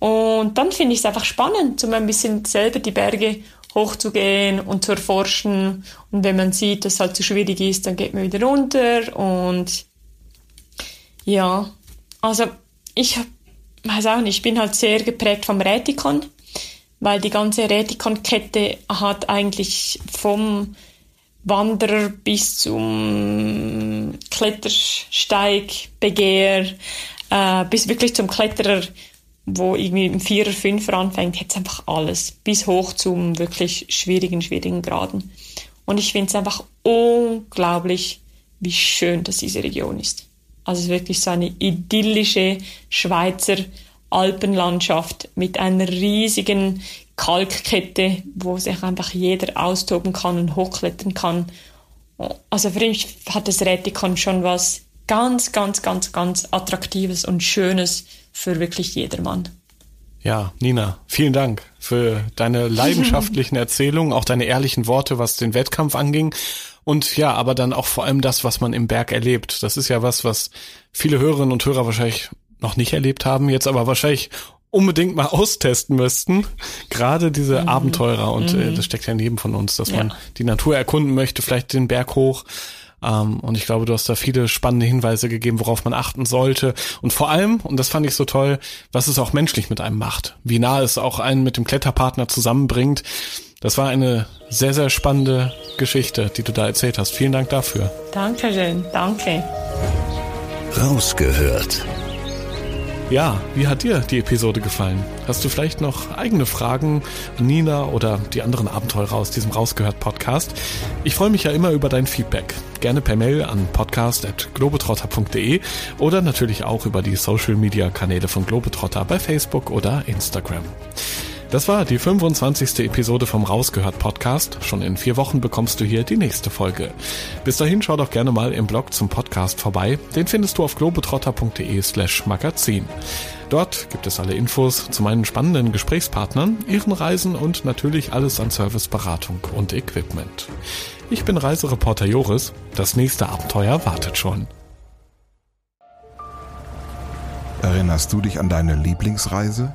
Und dann finde ich es einfach spannend, so ein bisschen selber die Berge hochzugehen und zu erforschen. Und wenn man sieht, dass es halt zu schwierig ist, dann geht man wieder runter. Und ja, also ich weiß auch nicht, ich bin halt sehr geprägt vom Rätikon, weil die ganze Rätikon-Kette hat eigentlich vom Wanderer bis zum Klettersteig, Begehr, äh, bis wirklich zum Kletterer wo irgendwie im Vierer, Fünfer anfängt, hat es einfach alles. Bis hoch zum wirklich schwierigen, schwierigen Graden. Und ich finde es einfach unglaublich, wie schön das diese Region ist. Also wirklich so eine idyllische Schweizer Alpenlandschaft mit einer riesigen Kalkkette, wo sich einfach jeder austoben kann und hochklettern kann. Also für mich hat das Rätikon schon was ganz, ganz, ganz, ganz Attraktives und Schönes für wirklich jedermann. Ja, Nina, vielen Dank für deine leidenschaftlichen Erzählungen, auch deine ehrlichen Worte, was den Wettkampf anging. Und ja, aber dann auch vor allem das, was man im Berg erlebt. Das ist ja was, was viele Hörerinnen und Hörer wahrscheinlich noch nicht erlebt haben, jetzt aber wahrscheinlich unbedingt mal austesten müssten. Gerade diese mhm. Abenteurer und äh, mhm. das steckt ja jedem von uns, dass ja. man die Natur erkunden möchte, vielleicht den Berg hoch ähm, und ich glaube, du hast da viele spannende Hinweise gegeben, worauf man achten sollte. Und vor allem, und das fand ich so toll, was es auch menschlich mit einem macht. Wie nah es auch einen mit dem Kletterpartner zusammenbringt. Das war eine sehr, sehr spannende Geschichte, die du da erzählt hast. Vielen Dank dafür. Dankeschön. Danke. Rausgehört ja, wie hat dir die Episode gefallen? Hast du vielleicht noch eigene Fragen an Nina oder die anderen Abenteurer aus diesem Rausgehört Podcast? Ich freue mich ja immer über dein Feedback. Gerne per Mail an podcast.globetrotter.de oder natürlich auch über die Social Media Kanäle von Globetrotter bei Facebook oder Instagram. Das war die 25. Episode vom Rausgehört Podcast. Schon in vier Wochen bekommst du hier die nächste Folge. Bis dahin schau doch gerne mal im Blog zum Podcast vorbei. Den findest du auf globetrotter.de slash magazin. Dort gibt es alle Infos zu meinen spannenden Gesprächspartnern, ihren Reisen und natürlich alles an Serviceberatung und Equipment. Ich bin Reisereporter Joris. Das nächste Abenteuer wartet schon. Erinnerst du dich an deine Lieblingsreise?